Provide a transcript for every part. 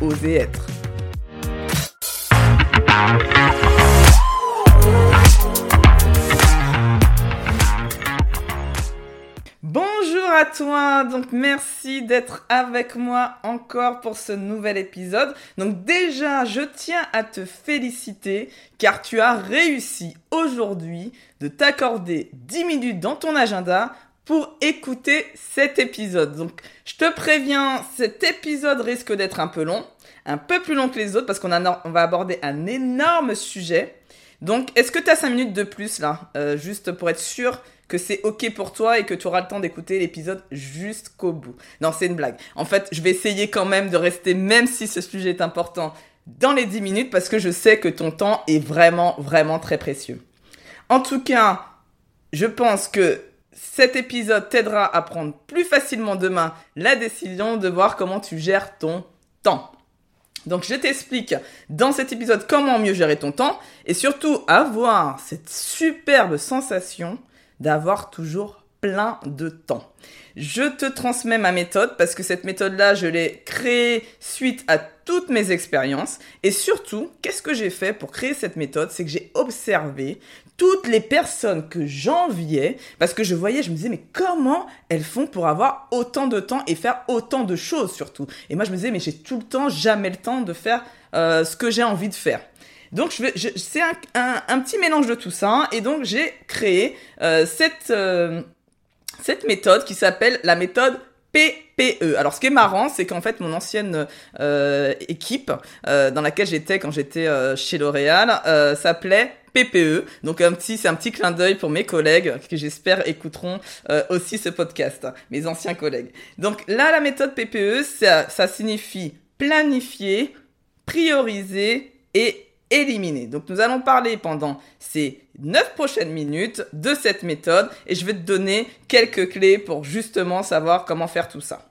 Oser être. Bonjour à toi, donc merci d'être avec moi encore pour ce nouvel épisode. Donc déjà, je tiens à te féliciter car tu as réussi aujourd'hui de t'accorder 10 minutes dans ton agenda pour écouter cet épisode. Donc, je te préviens, cet épisode risque d'être un peu long, un peu plus long que les autres parce qu'on on va aborder un énorme sujet. Donc, est-ce que tu as 5 minutes de plus là, euh, juste pour être sûr que c'est ok pour toi et que tu auras le temps d'écouter l'épisode jusqu'au bout? Non, c'est une blague. En fait, je vais essayer quand même de rester, même si ce sujet est important, dans les 10 minutes parce que je sais que ton temps est vraiment, vraiment très précieux. En tout cas, je pense que cet épisode t'aidera à prendre plus facilement demain la décision de voir comment tu gères ton temps. Donc je t'explique dans cet épisode comment mieux gérer ton temps et surtout avoir cette superbe sensation d'avoir toujours plein de temps. Je te transmets ma méthode parce que cette méthode-là, je l'ai créée suite à toutes mes expériences. Et surtout, qu'est-ce que j'ai fait pour créer cette méthode? C'est que j'ai observé toutes les personnes que j'enviais parce que je voyais, je me disais, mais comment elles font pour avoir autant de temps et faire autant de choses surtout? Et moi, je me disais, mais j'ai tout le temps, jamais le temps de faire euh, ce que j'ai envie de faire. Donc, je vais, c'est un, petit mélange de tout ça. Et donc, j'ai créé euh, cette, euh, cette méthode qui s'appelle la méthode PPE. Alors, ce qui est marrant, c'est qu'en fait, mon ancienne équipe dans laquelle j'étais quand j'étais chez L'Oréal s'appelait PPE. Donc un petit, c'est un petit clin d'œil pour mes collègues qui j'espère écouteront aussi ce podcast, mes anciens collègues. Donc là, la méthode PPE, ça, signifie planifier, prioriser et éliminer. Donc nous allons parler pendant ces 9 prochaines minutes de cette méthode et je vais te donner quelques clés pour justement savoir comment faire tout ça.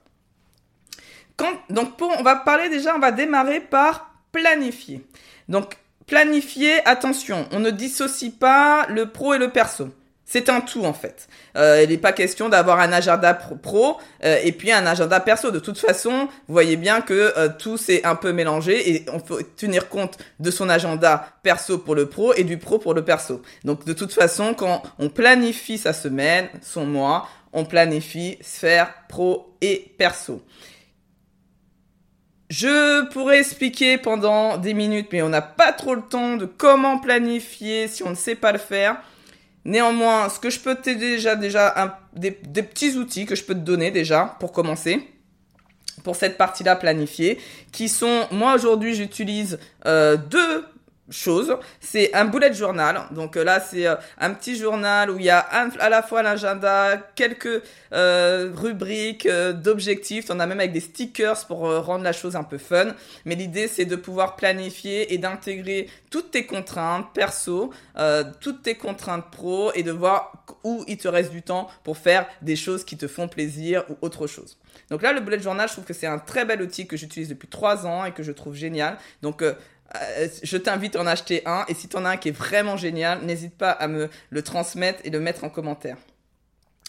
Donc pour, on va parler déjà, on va démarrer par planifier. Donc planifier, attention, on ne dissocie pas le pro et le perso. C'est un tout en fait. Euh, il n'est pas question d'avoir un agenda pro, euh, et puis un agenda perso. De toute façon, vous voyez bien que euh, tout s'est un peu mélangé et on faut tenir compte de son agenda perso pour le pro et du pro pour le perso. Donc de toute façon, quand on planifie sa semaine, son mois, on planifie sphère pro et perso. Je pourrais expliquer pendant des minutes, mais on n'a pas trop le temps de comment planifier si on ne sait pas le faire. Néanmoins, ce que je peux t'aider déjà, déjà des, petits outils que je peux te donner déjà pour commencer pour cette partie-là planifiée, qui sont, moi aujourd'hui j'utilise euh, deux chose. C'est un bullet journal. Donc euh, là, c'est euh, un petit journal où il y a à la fois l'agenda, quelques euh, rubriques d'objectifs. On a même avec des stickers pour rendre la chose un peu fun. Mais l'idée, c'est de pouvoir planifier et d'intégrer toutes tes contraintes perso, toutes tes contraintes pro et de voir où il te reste du temps pour faire des choses qui te font plaisir ou autre chose. Donc là, le bullet journal, je trouve que c'est un très bel outil que j'utilise depuis trois ans et que je trouve génial. Donc euh, je t'invite à en acheter un. Et si tu en as un qui est vraiment génial, n'hésite pas à me le transmettre et le mettre en commentaire.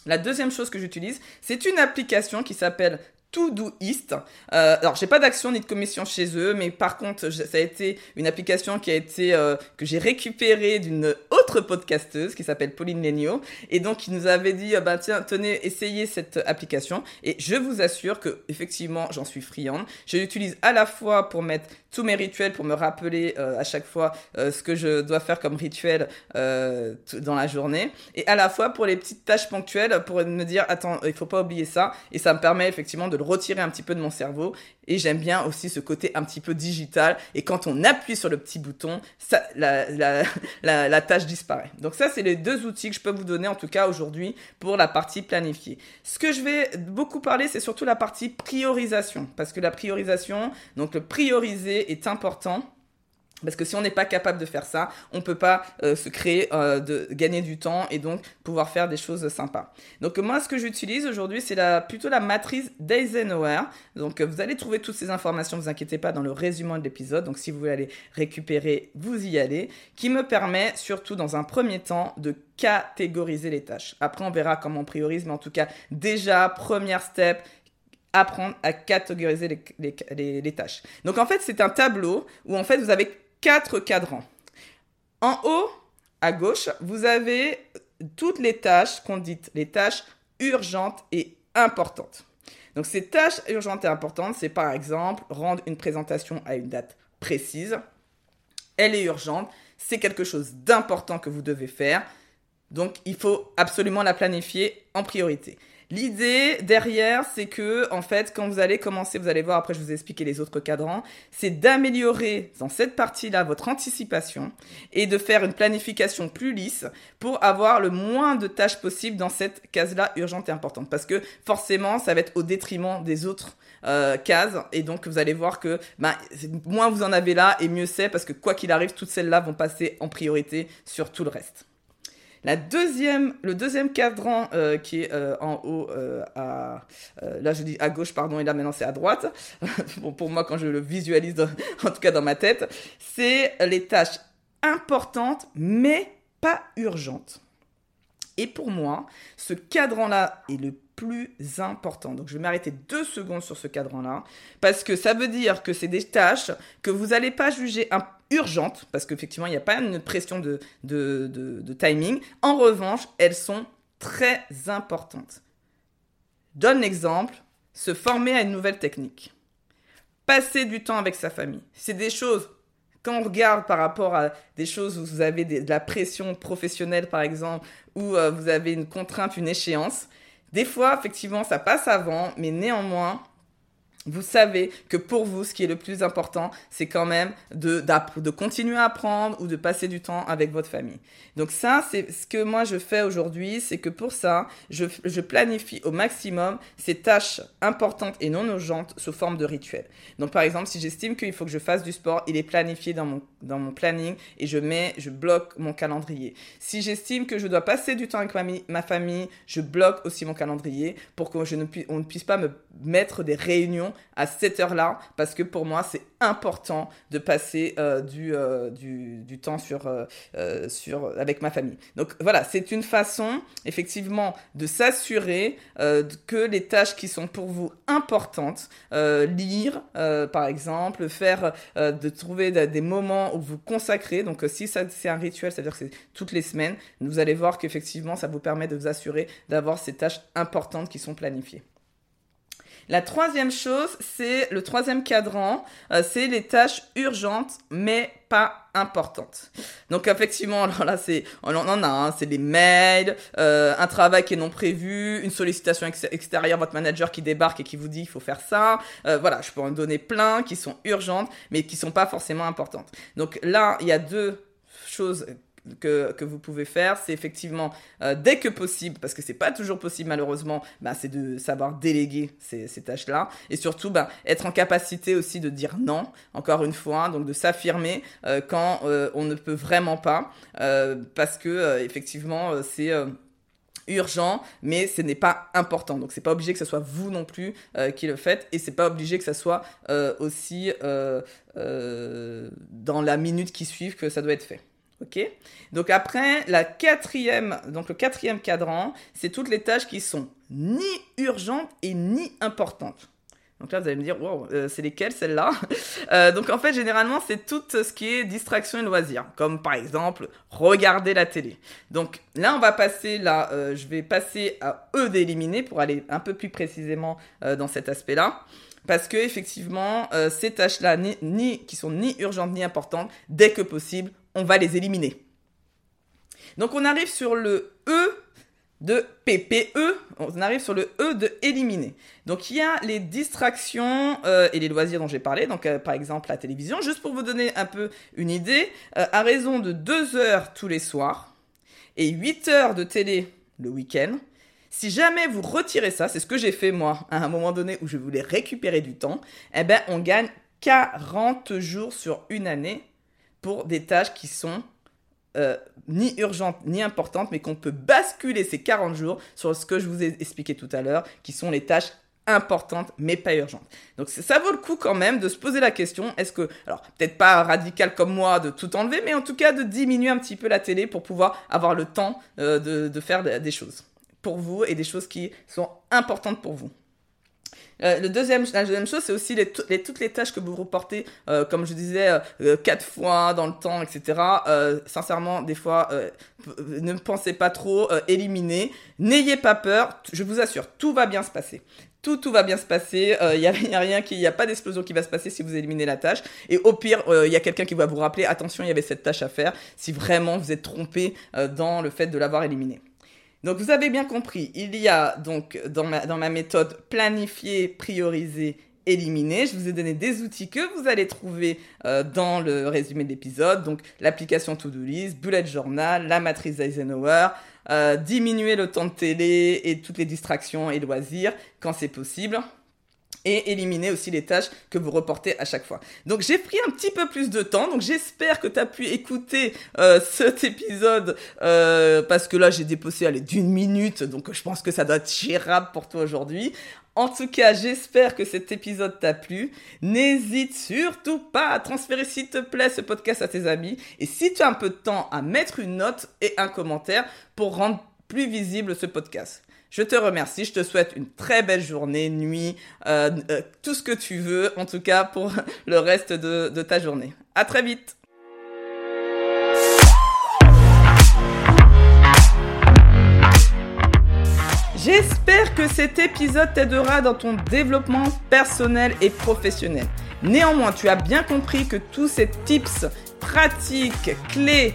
La deuxième chose que j'utilise, c'est une application qui s'appelle Todoist. Euh, alors, j'ai pas d'action ni de commission chez eux, mais par contre, ça a été une application qui a été euh, que j'ai récupérée d'une autre podcasteuse qui s'appelle Pauline Legno, et donc qui nous avait dit, bah tiens, tenez, essayez cette application. Et je vous assure que effectivement, j'en suis friande. Je l'utilise à la fois pour mettre tous mes rituels, pour me rappeler euh, à chaque fois euh, ce que je dois faire comme rituel euh, dans la journée, et à la fois pour les petites tâches ponctuelles, pour me dire, attends, il faut pas oublier ça, et ça me permet effectivement de retirer un petit peu de mon cerveau. Et j'aime bien aussi ce côté un petit peu digital. Et quand on appuie sur le petit bouton, la, la tâche disparaît. Donc ça, c'est les deux outils que je peux vous donner en tout cas aujourd'hui pour la partie planifiée. Ce que je vais beaucoup parler, c'est surtout la partie priorisation. Parce que la priorisation, donc le prioriser est important. Parce que si on n'est pas capable de faire ça, on peut pas euh, se créer, euh, de gagner du temps et donc pouvoir faire des choses sympas. Donc moi, ce que j'utilise aujourd'hui, c'est la, plutôt la matrice d'Eisenhower. Donc vous allez trouver toutes ces informations, vous inquiétez pas, dans le résumé de l'épisode. Donc si vous voulez aller récupérer, vous y allez. Qui me permet surtout dans un premier temps de catégoriser les tâches. Après, on verra comment on priorise, mais en tout cas, déjà, première step, apprendre à catégoriser les, tâches. Donc en fait, c'est un tableau où en fait vous avez quatre cadrans. En haut, à gauche, vous avez toutes les tâches qu'on dit les tâches urgentes et importantes. Donc ces tâches urgentes et importantes, c'est par exemple rendre une présentation à une date précise. Elle est urgente, c'est quelque chose d'important que vous devez faire. Donc il faut absolument la planifier en priorité. L'idée derrière, c'est que, en fait, quand vous allez commencer, vous allez voir, après je vous ai expliqué les autres cadrans, c'est d'améliorer dans cette partie-là votre anticipation et de faire une planification plus lisse pour avoir le moins de tâches possible dans cette case-là urgente et importante. Parce que forcément, ça va être au détriment des autres euh, cases et donc vous allez voir que bah, moins vous en avez là et mieux c'est parce que quoi qu'il arrive, toutes celles-là vont passer en priorité sur tout le reste. La deuxième, le deuxième cadran euh, qui est euh, en haut, euh, à, là je dis à gauche, pardon, et là maintenant c'est à droite. pour moi, quand je le visualise, en tout cas dans ma tête, c'est les tâches importantes mais pas urgentes. Et pour moi, ce cadran-là est le plus important. Donc je vais m'arrêter deux secondes sur ce cadran-là, parce que ça veut dire que c'est des tâches que vous n'allez pas juger urgentes, parce qu'effectivement, il n'y a pas une pression de, timing. En revanche, elles sont très importantes. Donne l'exemple, se former à une nouvelle technique. Passer du temps avec sa famille. C'est des choses quand on regarde par rapport à des choses où vous avez de la pression professionnelle, par exemple, où euh, vous avez une contrainte, une échéance, des fois, effectivement, ça passe avant, mais néanmoins, vous savez que pour vous, ce qui est le plus important, c'est quand même de, de continuer à apprendre ou de passer du temps avec votre famille. Donc ça, c'est ce que moi je fais aujourd'hui, c'est que pour ça, je, je, planifie au maximum ces tâches importantes et non urgentes sous forme de rituel. Donc par exemple, si j'estime qu'il faut que je fasse du sport, il est planifié dans mon, dans mon planning et je mets, je bloque mon calendrier. Si j'estime que je dois passer du temps avec ma, famille, je bloque aussi mon calendrier pour qu'on ne, pu, ne puisse pas me mettre des réunions à cette heure-là parce que pour moi c'est important de passer euh, du, euh, du, du, temps sur, euh, sur, avec ma famille. Donc voilà, c'est une façon effectivement de s'assurer que les tâches qui sont pour vous importantes, lire par exemple, faire, de trouver des moments où vous consacrez, donc si c'est un rituel, c'est-à-dire que c'est toutes les semaines, vous allez voir qu'effectivement ça vous permet de vous assurer d'avoir ces tâches importantes qui sont planifiées. La troisième chose, c'est le troisième cadran, euh, c'est les tâches urgentes mais pas importantes. Donc effectivement, alors là, c'est on en a, hein, c'est des mails, euh, un travail qui est non prévu, une sollicitation ex extérieure, votre manager qui débarque et qui vous dit il faut faire ça. Euh, voilà, je peux en donner plein qui sont urgentes mais qui sont pas forcément importantes. Donc là, il y a deux choses que, vous pouvez faire, c'est effectivement euh, dès que possible, parce que c'est pas toujours possible malheureusement, bah, c'est de savoir déléguer ces, tâches-là, et surtout bah, être en capacité aussi de dire non, encore une fois, donc de s'affirmer euh, quand euh, on ne peut vraiment pas, parce que effectivement c'est urgent, mais ce n'est pas important. Donc c'est pas obligé que ce soit vous non plus qui le faites, et c'est pas obligé que ça soit aussi dans la minute qui suit que ça doit être fait. Ok Donc après, la quatrième, donc le quatrième cadran, c'est toutes les tâches qui sont ni urgentes et ni importantes. Donc là, vous allez me dire, wow, euh, c'est lesquelles celles-là? Euh, Donc en fait, généralement, c'est tout ce qui est distraction et loisir, comme par exemple regarder la télé. Donc là, on va passer là, euh, je vais passer à E d'éliminer pour aller un peu plus précisément dans cet aspect-là. Parce que effectivement, ces tâches-là, qui sont ni urgentes ni importantes, dès que possible, on va les éliminer. Donc on arrive sur le E de PPE, on arrive sur le E de éliminer. Donc il y a les distractions euh, et les loisirs dont j'ai parlé, donc euh, par exemple la télévision, juste pour vous donner un peu une idée, euh, à raison de 2 heures tous les soirs et 8 heures de télé le week-end, si jamais vous retirez ça, c'est ce que j'ai fait moi à un moment donné où je voulais récupérer du temps, eh ben on gagne 40 jours sur une année pour des tâches qui sont euh, ni urgentes ni importantes, mais qu'on peut basculer ces 40 jours sur ce que je vous ai expliqué tout à l'heure, qui sont les tâches importantes mais pas urgentes. Donc ça vaut le coup quand même de se poser la question, est-ce que, alors peut-être pas radical comme moi de tout enlever, mais en tout cas de diminuer un petit peu la télé pour pouvoir avoir le temps euh, de, de faire des choses pour vous et des choses qui sont importantes pour vous. Euh, le deuxième, la deuxième chose, c'est aussi les, toutes les tâches que vous reportez, euh, comme je disais, euh, quatre fois dans le temps, etc. sincèrement, des fois, ne pensez pas trop, éliminez. N'ayez pas peur, je vous assure, tout va bien se passer. Tout, tout va bien se passer. Il n'y a, a, rien qui, il n'y a pas d'explosion qui va se passer si vous éliminez la tâche. Et au pire, il y a quelqu'un qui va vous rappeler, attention, il y avait cette tâche à faire, si vraiment vous êtes trompé dans le fait de l'avoir éliminée. Donc vous avez bien compris, il y a donc dans ma, méthode planifier, prioriser, éliminer. Je vous ai donné des outils que vous allez trouver euh, dans le résumé de l'épisode. Donc l'application To-Do List, Bullet Journal, la matrice Eisenhower, euh, diminuer le temps de télé et toutes les distractions et loisirs quand c'est possible et éliminer aussi les tâches que vous reportez à chaque fois. Donc j'ai pris un petit peu plus de temps, donc j'espère que tu as pu écouter euh, cet épisode euh, parce que là j'ai déposé allez d'une minute, donc je pense que ça doit être gérable pour toi aujourd'hui. En tout cas, j'espère que cet épisode t'a plu. N'hésite surtout pas à transférer, s'il te plaît, ce podcast à tes amis. Et si tu as un peu de temps, à mettre une note et un commentaire pour rendre plus visible ce podcast. Je te remercie, je te souhaite une très belle journée, nuit, euh, euh, tout ce que tu veux, en tout cas pour le reste de, de ta journée. À très vite J'espère que cet épisode t'aidera dans ton développement personnel et professionnel. Néanmoins, tu as bien compris que tous ces tips, pratiques, clés,